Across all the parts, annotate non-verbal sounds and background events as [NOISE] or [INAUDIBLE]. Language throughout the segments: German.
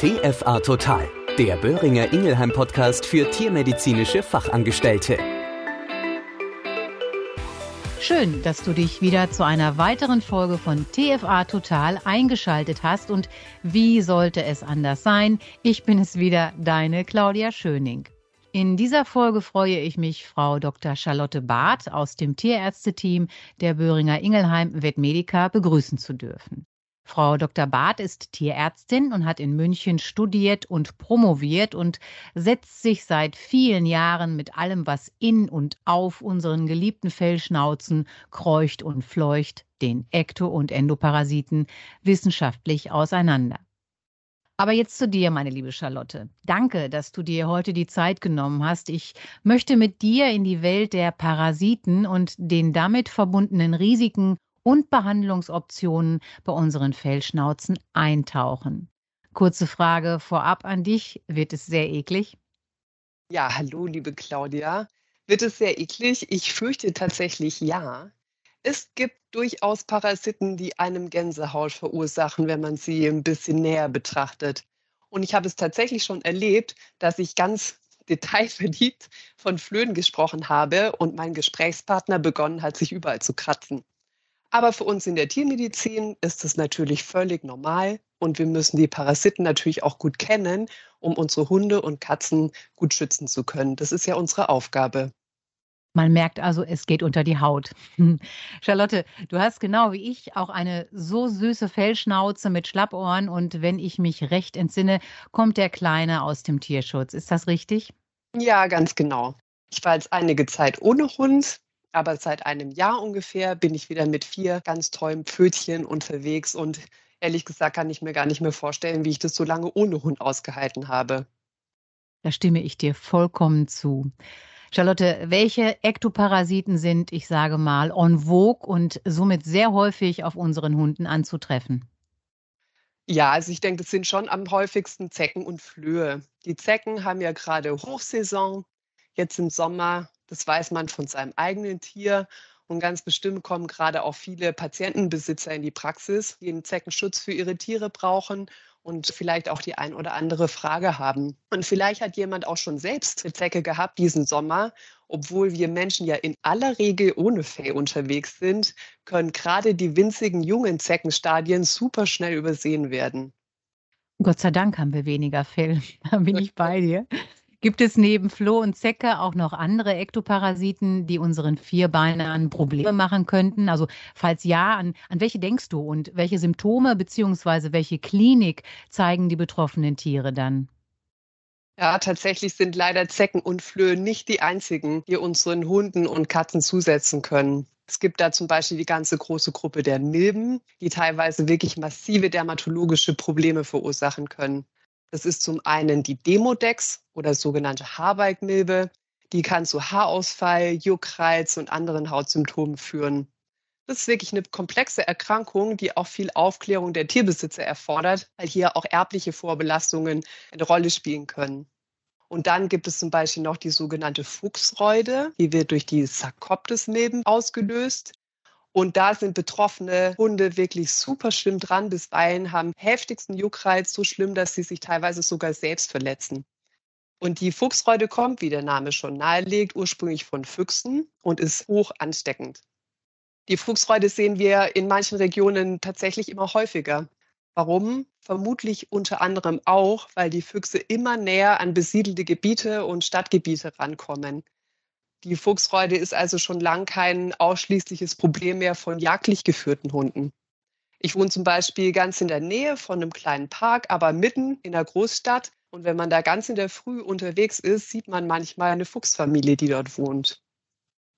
TFA Total, der Böhringer Ingelheim Podcast für tiermedizinische Fachangestellte. Schön, dass du dich wieder zu einer weiteren Folge von TFA Total eingeschaltet hast. Und wie sollte es anders sein? Ich bin es wieder, deine Claudia Schöning. In dieser Folge freue ich mich, Frau Dr. Charlotte Barth aus dem Tierärzteteam der Böhringer Ingelheim Vetmedica begrüßen zu dürfen. Frau Dr. Barth ist Tierärztin und hat in München studiert und promoviert und setzt sich seit vielen Jahren mit allem, was in und auf unseren geliebten Fellschnauzen kreucht und fleucht, den Ekto- und Endoparasiten, wissenschaftlich auseinander. Aber jetzt zu dir, meine liebe Charlotte. Danke, dass du dir heute die Zeit genommen hast. Ich möchte mit dir in die Welt der Parasiten und den damit verbundenen Risiken und Behandlungsoptionen bei unseren Fellschnauzen eintauchen. Kurze Frage vorab an dich. Wird es sehr eklig? Ja, hallo, liebe Claudia. Wird es sehr eklig? Ich fürchte tatsächlich ja. Es gibt durchaus Parasiten, die einem Gänsehaut verursachen, wenn man sie ein bisschen näher betrachtet. Und ich habe es tatsächlich schon erlebt, dass ich ganz [LAUGHS] detailverliebt von Flöhen gesprochen habe und mein Gesprächspartner begonnen hat, sich überall zu kratzen. Aber für uns in der Tiermedizin ist das natürlich völlig normal und wir müssen die Parasiten natürlich auch gut kennen, um unsere Hunde und Katzen gut schützen zu können. Das ist ja unsere Aufgabe. Man merkt also, es geht unter die Haut. [LAUGHS] Charlotte, du hast genau wie ich auch eine so süße Fellschnauze mit Schlappohren und wenn ich mich recht entsinne, kommt der Kleine aus dem Tierschutz. Ist das richtig? Ja, ganz genau. Ich war jetzt einige Zeit ohne Hund, aber seit einem Jahr ungefähr bin ich wieder mit vier ganz tollen Pfötchen unterwegs und ehrlich gesagt kann ich mir gar nicht mehr vorstellen, wie ich das so lange ohne Hund ausgehalten habe. Da stimme ich dir vollkommen zu. Charlotte, welche Ektoparasiten sind, ich sage mal, en vogue und somit sehr häufig auf unseren Hunden anzutreffen? Ja, also ich denke, das sind schon am häufigsten Zecken und Flöhe. Die Zecken haben ja gerade Hochsaison. Jetzt im Sommer das weiß man von seinem eigenen Tier. Und ganz bestimmt kommen gerade auch viele Patientenbesitzer in die Praxis, die einen Zeckenschutz für ihre Tiere brauchen und vielleicht auch die ein oder andere Frage haben. Und vielleicht hat jemand auch schon selbst eine Zecke gehabt diesen Sommer. Obwohl wir Menschen ja in aller Regel ohne Fell unterwegs sind, können gerade die winzigen jungen Zeckenstadien super schnell übersehen werden. Gott sei Dank haben wir weniger Fell. [LAUGHS] Da bin ich bei dir. Gibt es neben Floh und Zecke auch noch andere Ektoparasiten, die unseren Vierbeinern Probleme machen könnten? Also falls ja, an, an welche denkst du und welche Symptome bzw. welche Klinik zeigen die betroffenen Tiere dann? Ja, tatsächlich sind leider Zecken und Flöhe nicht die einzigen, die unseren Hunden und Katzen zusetzen können. Es gibt da zum Beispiel die ganze große Gruppe der Milben, die teilweise wirklich massive dermatologische Probleme verursachen können. Das ist zum einen die Demodex oder sogenannte Haarbalgmilbe. Die kann zu Haarausfall, Juckreiz und anderen Hautsymptomen führen. Das ist wirklich eine komplexe Erkrankung, die auch viel Aufklärung der Tierbesitzer erfordert, weil hier auch erbliche Vorbelastungen eine Rolle spielen können. Und dann gibt es zum Beispiel noch die sogenannte Fuchsreude, die wird durch die Sarkoptes-Milben ausgelöst. Und da sind betroffene Hunde wirklich super schlimm dran. Bisweilen haben heftigsten Juckreiz so schlimm, dass sie sich teilweise sogar selbst verletzen. Und die Fuchsreude kommt, wie der Name schon nahelegt, ursprünglich von Füchsen und ist hoch ansteckend. Die Fuchsreude sehen wir in manchen Regionen tatsächlich immer häufiger. Warum? Vermutlich unter anderem auch, weil die Füchse immer näher an besiedelte Gebiete und Stadtgebiete rankommen. Die Fuchsreude ist also schon lang kein ausschließliches Problem mehr von jagdlich geführten Hunden. Ich wohne zum Beispiel ganz in der Nähe von einem kleinen Park, aber mitten in der Großstadt. Und wenn man da ganz in der Früh unterwegs ist, sieht man manchmal eine Fuchsfamilie, die dort wohnt.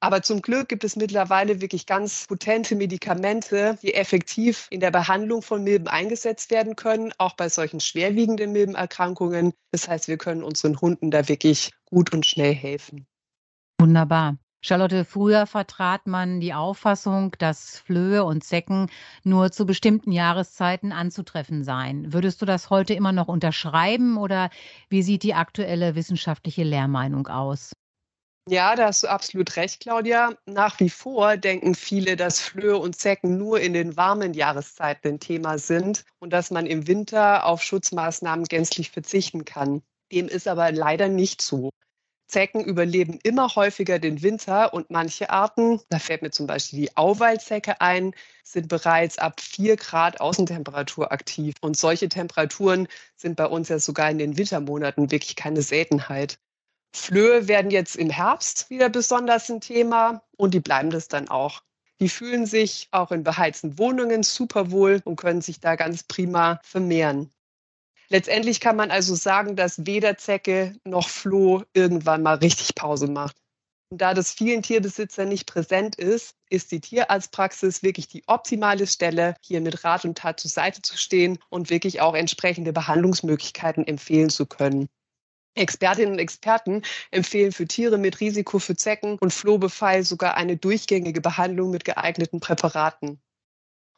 Aber zum Glück gibt es mittlerweile wirklich ganz potente Medikamente, die effektiv in der Behandlung von Milben eingesetzt werden können, auch bei solchen schwerwiegenden Milbenerkrankungen. Das heißt, wir können unseren Hunden da wirklich gut und schnell helfen. Wunderbar. Charlotte, früher vertrat man die Auffassung, dass Flöhe und Zecken nur zu bestimmten Jahreszeiten anzutreffen seien. Würdest du das heute immer noch unterschreiben oder wie sieht die aktuelle wissenschaftliche Lehrmeinung aus? Ja, da hast du absolut recht, Claudia. Nach wie vor denken viele, dass Flöhe und Zecken nur in den warmen Jahreszeiten ein Thema sind und dass man im Winter auf Schutzmaßnahmen gänzlich verzichten kann. Dem ist aber leider nicht so. Zecken überleben immer häufiger den Winter und manche Arten, da fällt mir zum Beispiel die Auwaldzecke ein, sind bereits ab 4 Grad Außentemperatur aktiv. Und solche Temperaturen sind bei uns ja sogar in den Wintermonaten wirklich keine Seltenheit. Flöhe werden jetzt im Herbst wieder besonders ein Thema und die bleiben das dann auch. Die fühlen sich auch in beheizten Wohnungen super wohl und können sich da ganz prima vermehren. Letztendlich kann man also sagen, dass weder Zecke noch Floh irgendwann mal richtig Pause macht. Und da das vielen Tierbesitzern nicht präsent ist, ist die Tierarztpraxis wirklich die optimale Stelle, hier mit Rat und Tat zur Seite zu stehen und wirklich auch entsprechende Behandlungsmöglichkeiten empfehlen zu können. Expertinnen und Experten empfehlen für Tiere mit Risiko für Zecken und Flohbefall sogar eine durchgängige Behandlung mit geeigneten Präparaten.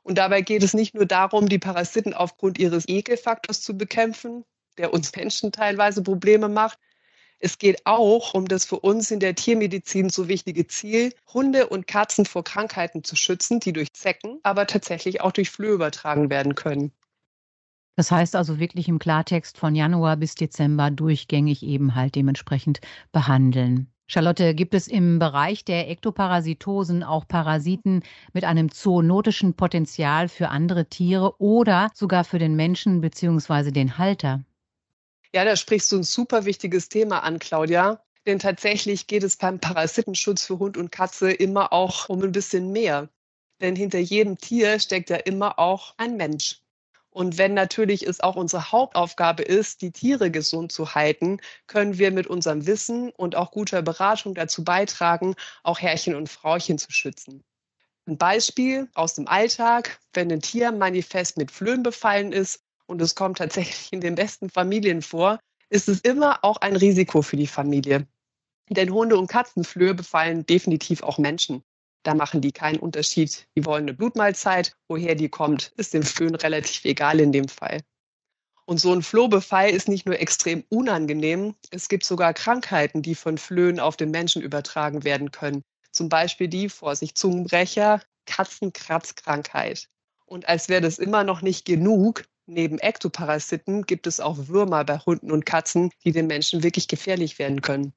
Und dabei geht es nicht nur darum, die Parasiten aufgrund ihres Ekelfaktors zu bekämpfen, der uns Menschen teilweise Probleme macht. Es geht auch um das für uns in der Tiermedizin so wichtige Ziel, Hunde und Katzen vor Krankheiten zu schützen, die durch Zecken, aber tatsächlich auch durch Flöhe übertragen werden können. Das heißt also wirklich im Klartext von Januar bis Dezember durchgängig eben halt dementsprechend behandeln. Charlotte, gibt es im Bereich der Ektoparasitosen auch Parasiten mit einem zoonotischen Potenzial für andere Tiere oder sogar für den Menschen bzw. den Halter? Ja, da sprichst du ein super wichtiges Thema an, Claudia. Denn tatsächlich geht es beim Parasitenschutz für Hund und Katze immer auch um ein bisschen mehr. Denn hinter jedem Tier steckt ja immer auch ein Mensch. Und wenn natürlich es auch unsere Hauptaufgabe ist, die Tiere gesund zu halten, können wir mit unserem Wissen und auch guter Beratung dazu beitragen, auch Herrchen und Frauchen zu schützen. Ein Beispiel aus dem Alltag, wenn ein Tier manifest mit Flöhen befallen ist und es kommt tatsächlich in den besten Familien vor, ist es immer auch ein Risiko für die Familie. Denn Hunde und Katzenflöhe befallen definitiv auch Menschen. Da machen die keinen Unterschied. Die wollen eine Blutmahlzeit. Woher die kommt, ist dem Föhn relativ egal in dem Fall. Und so ein Flohbefall ist nicht nur extrem unangenehm, es gibt sogar Krankheiten, die von Flöhen auf den Menschen übertragen werden können. Zum Beispiel die, Vorsicht, Zungenbrecher, Katzenkratzkrankheit. Und als wäre das immer noch nicht genug, neben Ektoparasiten gibt es auch Würmer bei Hunden und Katzen, die den Menschen wirklich gefährlich werden können.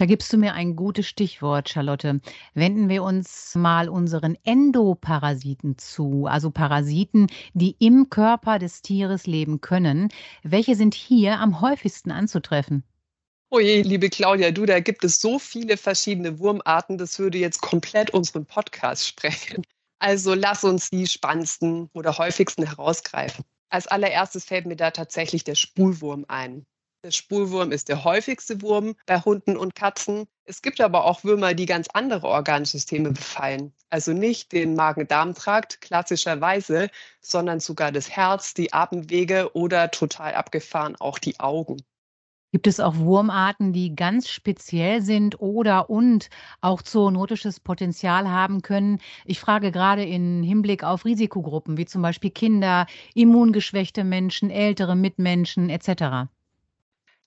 Da gibst du mir ein gutes Stichwort, Charlotte. Wenden wir uns mal unseren Endoparasiten zu, also Parasiten, die im Körper des Tieres leben können. Welche sind hier am häufigsten anzutreffen? Oh je, liebe Claudia, du, da gibt es so viele verschiedene Wurmarten, das würde jetzt komplett unseren Podcast sprechen. Also lass uns die spannendsten oder häufigsten herausgreifen. Als allererstes fällt mir da tatsächlich der Spulwurm ein. Der Spulwurm ist der häufigste Wurm bei Hunden und Katzen. Es gibt aber auch Würmer, die ganz andere Organsysteme befallen. Also nicht den Magen-Darm-Trakt klassischerweise, sondern sogar das Herz, die Atemwege oder total abgefahren auch die Augen. Gibt es auch Wurmarten, die ganz speziell sind oder und auch zoonotisches Potenzial haben können? Ich frage gerade in Hinblick auf Risikogruppen, wie zum Beispiel Kinder, immungeschwächte Menschen, ältere Mitmenschen etc.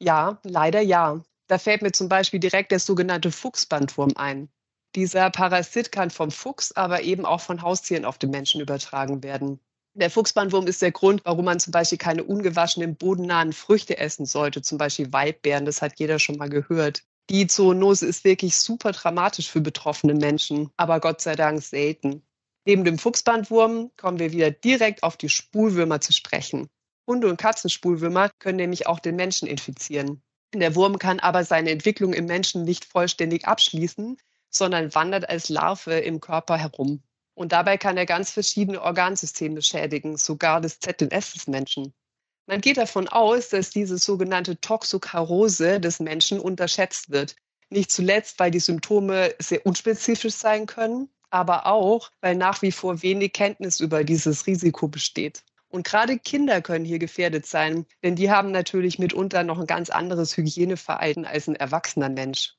Ja, leider ja. Da fällt mir zum Beispiel direkt der sogenannte Fuchsbandwurm ein. Dieser Parasit kann vom Fuchs, aber eben auch von Haustieren auf den Menschen übertragen werden. Der Fuchsbandwurm ist der Grund, warum man zum Beispiel keine ungewaschenen, bodennahen Früchte essen sollte, zum Beispiel Waldbeeren, das hat jeder schon mal gehört. Die Zoonose ist wirklich super dramatisch für betroffene Menschen, aber Gott sei Dank selten. Neben dem Fuchsbandwurm kommen wir wieder direkt auf die Spulwürmer zu sprechen. Hunde- und Katzenspulwürmer können nämlich auch den Menschen infizieren. Der Wurm kann aber seine Entwicklung im Menschen nicht vollständig abschließen, sondern wandert als Larve im Körper herum. Und dabei kann er ganz verschiedene Organsysteme schädigen, sogar das ZNS des Menschen. Man geht davon aus, dass diese sogenannte Toxokarose des Menschen unterschätzt wird. Nicht zuletzt, weil die Symptome sehr unspezifisch sein können, aber auch, weil nach wie vor wenig Kenntnis über dieses Risiko besteht. Und gerade Kinder können hier gefährdet sein, denn die haben natürlich mitunter noch ein ganz anderes Hygieneverhalten als ein erwachsener Mensch.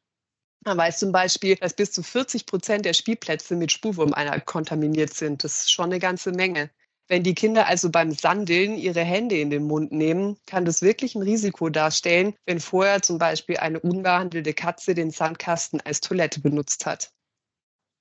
Man weiß zum Beispiel, dass bis zu 40 Prozent der Spielplätze mit Spurwurmeier kontaminiert sind. Das ist schon eine ganze Menge. Wenn die Kinder also beim Sandeln ihre Hände in den Mund nehmen, kann das wirklich ein Risiko darstellen, wenn vorher zum Beispiel eine unbehandelte Katze den Sandkasten als Toilette benutzt hat.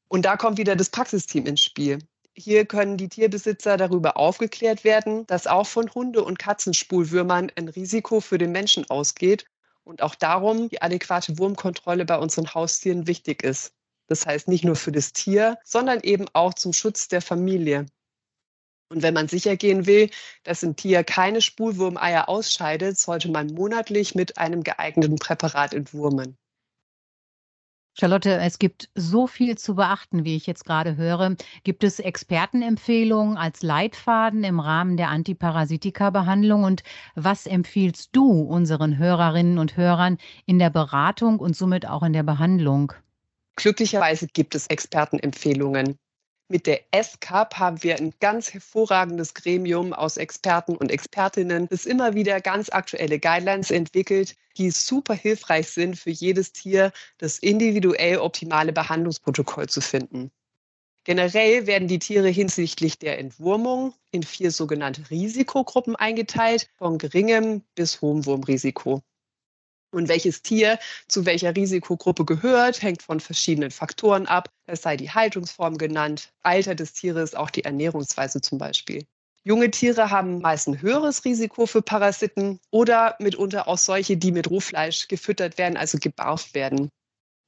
Und da kommt wieder das Praxisteam ins Spiel. Hier können die Tierbesitzer darüber aufgeklärt werden, dass auch von Hunde- und Katzenspulwürmern ein Risiko für den Menschen ausgeht und auch darum die adäquate Wurmkontrolle bei unseren Haustieren wichtig ist. Das heißt nicht nur für das Tier, sondern eben auch zum Schutz der Familie. Und wenn man sicher gehen will, dass ein Tier keine Spulwurmeier ausscheidet, sollte man monatlich mit einem geeigneten Präparat entwurmen. Charlotte, es gibt so viel zu beachten, wie ich jetzt gerade höre. Gibt es Expertenempfehlungen als Leitfaden im Rahmen der Antiparasitika-Behandlung? Und was empfiehlst du unseren Hörerinnen und Hörern in der Beratung und somit auch in der Behandlung? Glücklicherweise gibt es Expertenempfehlungen. Mit der SCAP haben wir ein ganz hervorragendes Gremium aus Experten und Expertinnen, das immer wieder ganz aktuelle Guidelines entwickelt, die super hilfreich sind für jedes Tier, das individuell optimale Behandlungsprotokoll zu finden. Generell werden die Tiere hinsichtlich der Entwurmung in vier sogenannte Risikogruppen eingeteilt, von geringem bis hohem Wurmrisiko. Und welches Tier zu welcher Risikogruppe gehört, hängt von verschiedenen Faktoren ab. Es sei die Haltungsform genannt, Alter des Tieres, auch die Ernährungsweise zum Beispiel. Junge Tiere haben meist ein höheres Risiko für Parasiten oder mitunter auch solche, die mit Rohfleisch gefüttert werden, also gebarft werden.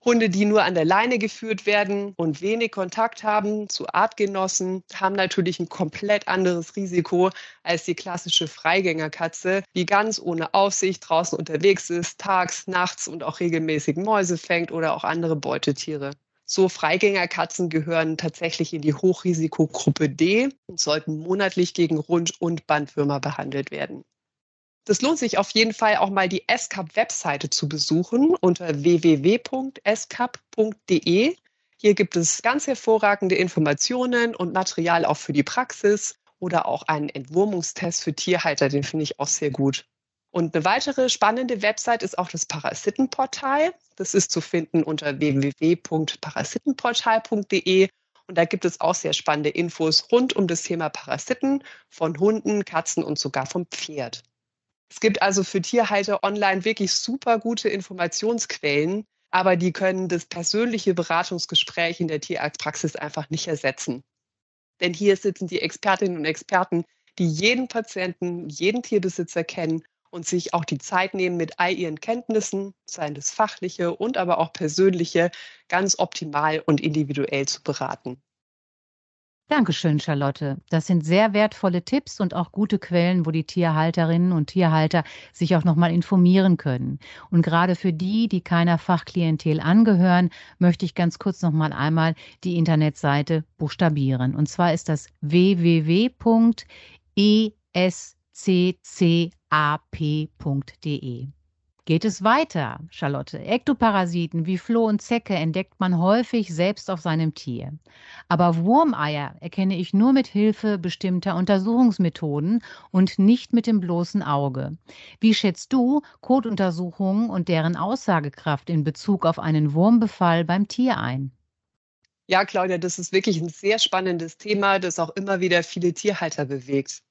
Hunde, die nur an der Leine geführt werden und wenig Kontakt haben zu Artgenossen, haben natürlich ein komplett anderes Risiko als die klassische Freigängerkatze, die ganz ohne Aufsicht draußen unterwegs ist, tags, nachts und auch regelmäßig Mäuse fängt oder auch andere Beutetiere. So Freigängerkatzen gehören tatsächlich in die Hochrisikogruppe D und sollten monatlich gegen Rund- und Bandwürmer behandelt werden. Das lohnt sich auf jeden Fall auch mal die SCAP-Webseite zu besuchen unter www.scap.de. Hier gibt es ganz hervorragende Informationen und Material auch für die Praxis oder auch einen Entwurmungstest für Tierhalter, den finde ich auch sehr gut. Und eine weitere spannende Website ist auch das Parasitenportal. Das ist zu finden unter www.parasitenportal.de. Und da gibt es auch sehr spannende Infos rund um das Thema Parasiten von Hunden, Katzen und sogar vom Pferd. Es gibt also für Tierhalter online wirklich super gute Informationsquellen, aber die können das persönliche Beratungsgespräch in der Tierarztpraxis einfach nicht ersetzen. Denn hier sitzen die Expertinnen und Experten, die jeden Patienten, jeden Tierbesitzer kennen und sich auch die Zeit nehmen, mit all ihren Kenntnissen, seien das fachliche und aber auch persönliche, ganz optimal und individuell zu beraten. Dankeschön, Charlotte. Das sind sehr wertvolle Tipps und auch gute Quellen, wo die Tierhalterinnen und Tierhalter sich auch nochmal informieren können. Und gerade für die, die keiner Fachklientel angehören, möchte ich ganz kurz nochmal einmal die Internetseite buchstabieren. Und zwar ist das www.esccap.de geht es weiter, Charlotte. Ektoparasiten wie Floh und Zecke entdeckt man häufig selbst auf seinem Tier. Aber Wurmeier erkenne ich nur mit Hilfe bestimmter Untersuchungsmethoden und nicht mit dem bloßen Auge. Wie schätzt du Kotuntersuchungen und deren Aussagekraft in Bezug auf einen Wurmbefall beim Tier ein? Ja, Claudia, das ist wirklich ein sehr spannendes Thema, das auch immer wieder viele Tierhalter bewegt.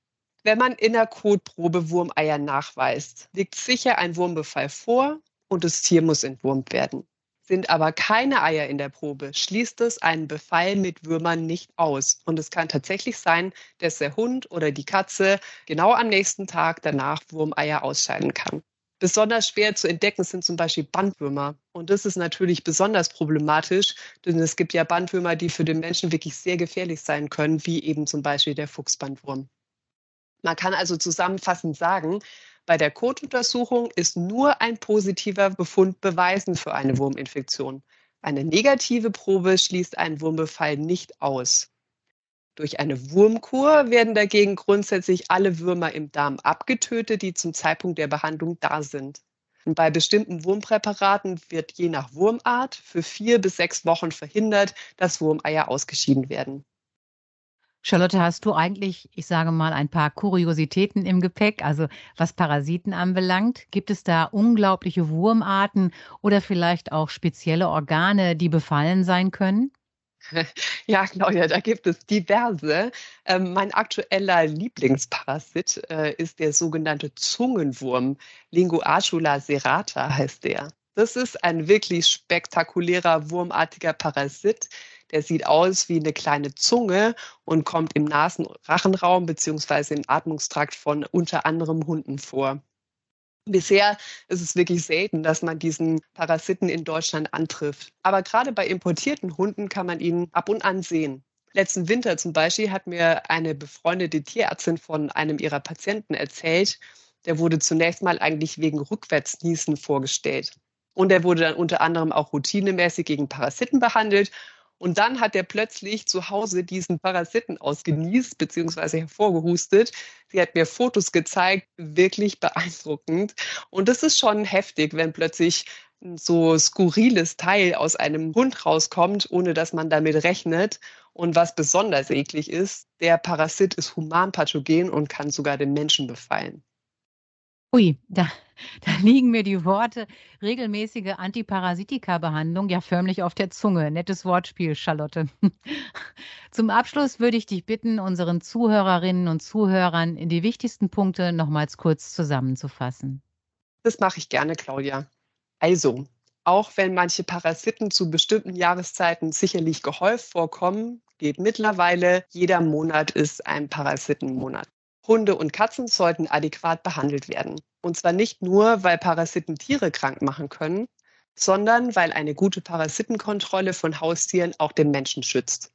Wenn man in der Kotprobe Wurmeier nachweist, liegt sicher ein Wurmbefall vor und das Tier muss entwurmt werden. Sind aber keine Eier in der Probe, schließt es einen Befall mit Würmern nicht aus. Und es kann tatsächlich sein, dass der Hund oder die Katze genau am nächsten Tag danach Wurmeier ausscheiden kann. Besonders schwer zu entdecken sind zum Beispiel Bandwürmer. Und das ist natürlich besonders problematisch, denn es gibt ja Bandwürmer, die für den Menschen wirklich sehr gefährlich sein können, wie eben zum Beispiel der Fuchsbandwurm. Man kann also zusammenfassend sagen, bei der Kotuntersuchung ist nur ein positiver Befund beweisen für eine Wurminfektion. Eine negative Probe schließt einen Wurmbefall nicht aus. Durch eine Wurmkur werden dagegen grundsätzlich alle Würmer im Darm abgetötet, die zum Zeitpunkt der Behandlung da sind. Und bei bestimmten Wurmpräparaten wird je nach Wurmart für vier bis sechs Wochen verhindert, dass Wurmeier ausgeschieden werden. Charlotte, hast du eigentlich, ich sage mal, ein paar Kuriositäten im Gepäck, also was Parasiten anbelangt? Gibt es da unglaubliche Wurmarten oder vielleicht auch spezielle Organe, die befallen sein können? [LAUGHS] Ja, Claudia, da gibt es diverse. Ähm, mein aktueller Lieblingsparasit äh, ist der sogenannte Zungenwurm. Linguacula serrata heißt der. Das ist ein wirklich spektakulärer wurmartiger Parasit. Der sieht aus wie eine kleine Zunge und kommt im Nasen-Rachenraum bzw. im Atmungstrakt von unter anderem Hunden vor. Bisher ist es wirklich selten, dass man diesen Parasiten in Deutschland antrifft. Aber gerade bei importierten Hunden kann man ihn ab und an sehen. Letzten Winter zum Beispiel hat mir eine befreundete Tierärztin von einem ihrer Patienten erzählt, der wurde zunächst mal eigentlich wegen Rückwärtsniesen vorgestellt. Und er wurde dann unter anderem auch routinemäßig gegen Parasiten behandelt und dann hat er plötzlich zu Hause diesen Parasiten ausgenießt bzw. hervorgehustet. Sie hat mir Fotos gezeigt, wirklich beeindruckend. Und das ist schon heftig, wenn plötzlich so skurriles Teil aus einem Hund rauskommt, ohne dass man damit rechnet. Und was besonders eklig ist, der Parasit ist humanpathogen und kann sogar den Menschen befallen. Ui, da, da liegen mir die Worte regelmäßige Antiparasitika-Behandlung ja förmlich auf der Zunge. Nettes Wortspiel, Charlotte. [LAUGHS] Zum Abschluss würde ich dich bitten, unseren Zuhörerinnen und Zuhörern die wichtigsten Punkte nochmals kurz zusammenzufassen. Das mache ich gerne, Claudia. Also, auch wenn manche Parasiten zu bestimmten Jahreszeiten sicherlich gehäuft vorkommen, geht mittlerweile jeder Monat ist ein Parasitenmonat. Hunde und Katzen sollten adäquat behandelt werden. Und zwar nicht nur, weil Parasiten Tiere krank machen können, sondern weil eine gute Parasitenkontrolle von Haustieren auch den Menschen schützt.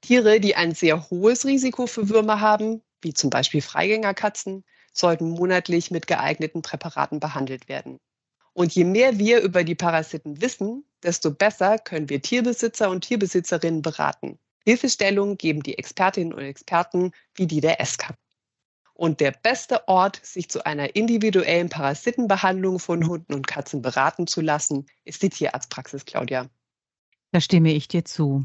Tiere, die ein sehr hohes Risiko für Würmer haben, wie zum Beispiel Freigängerkatzen, sollten monatlich mit geeigneten Präparaten behandelt werden. Und je mehr wir über die Parasiten wissen, desto besser können wir Tierbesitzer und Tierbesitzerinnen beraten. Hilfestellung geben die Expertinnen und Experten wie die der SK. Und der beste Ort, sich zu einer individuellen Parasitenbehandlung von Hunden und Katzen beraten zu lassen, ist die Tierarztpraxis, Claudia. Da stimme ich dir zu.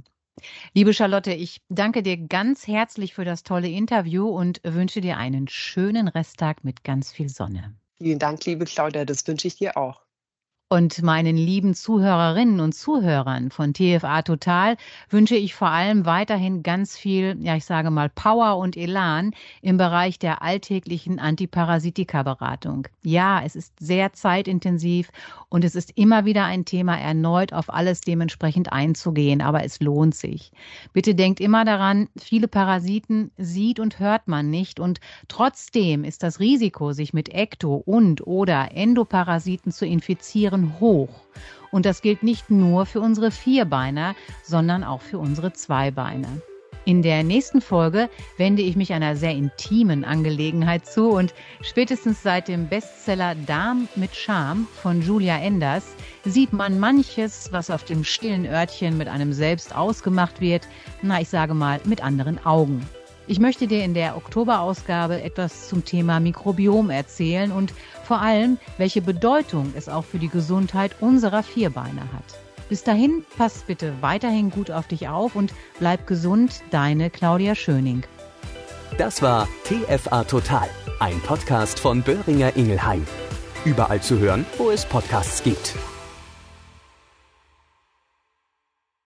Liebe Charlotte, ich danke dir ganz herzlich für das tolle Interview und wünsche dir einen schönen Resttag mit ganz viel Sonne. Vielen Dank, liebe Claudia, das wünsche ich dir auch. Und meinen lieben Zuhörerinnen und Zuhörern von TFA Total wünsche ich vor allem weiterhin ganz viel, ja, ich sage mal Power und Elan im Bereich der alltäglichen Antiparasitika-Beratung. Ja, es ist sehr zeitintensiv und es ist immer wieder ein Thema, erneut auf alles dementsprechend einzugehen, aber es lohnt sich. Bitte denkt immer daran, viele Parasiten sieht und hört man nicht und trotzdem ist das Risiko, sich mit Ekto- und oder Endoparasiten zu infizieren, hoch. Und das gilt nicht nur für unsere Vierbeiner, sondern auch für unsere Zweibeiner. In der nächsten Folge wende ich mich einer sehr intimen Angelegenheit zu und spätestens seit dem Bestseller Darm mit Charme von Julia Enders sieht man manches, was auf dem stillen Örtchen mit einem selbst ausgemacht wird, na ich sage mal mit anderen Augen. Ich möchte dir in der Oktoberausgabe etwas zum Thema Mikrobiom erzählen und vor allem, welche Bedeutung es auch für die Gesundheit unserer Vierbeiner hat. Bis dahin, pass bitte weiterhin gut auf dich auf und bleib gesund, deine Claudia Schöning. Das war TFA Total, ein Podcast von Böhringer Ingelheim. Überall zu hören, wo es Podcasts gibt.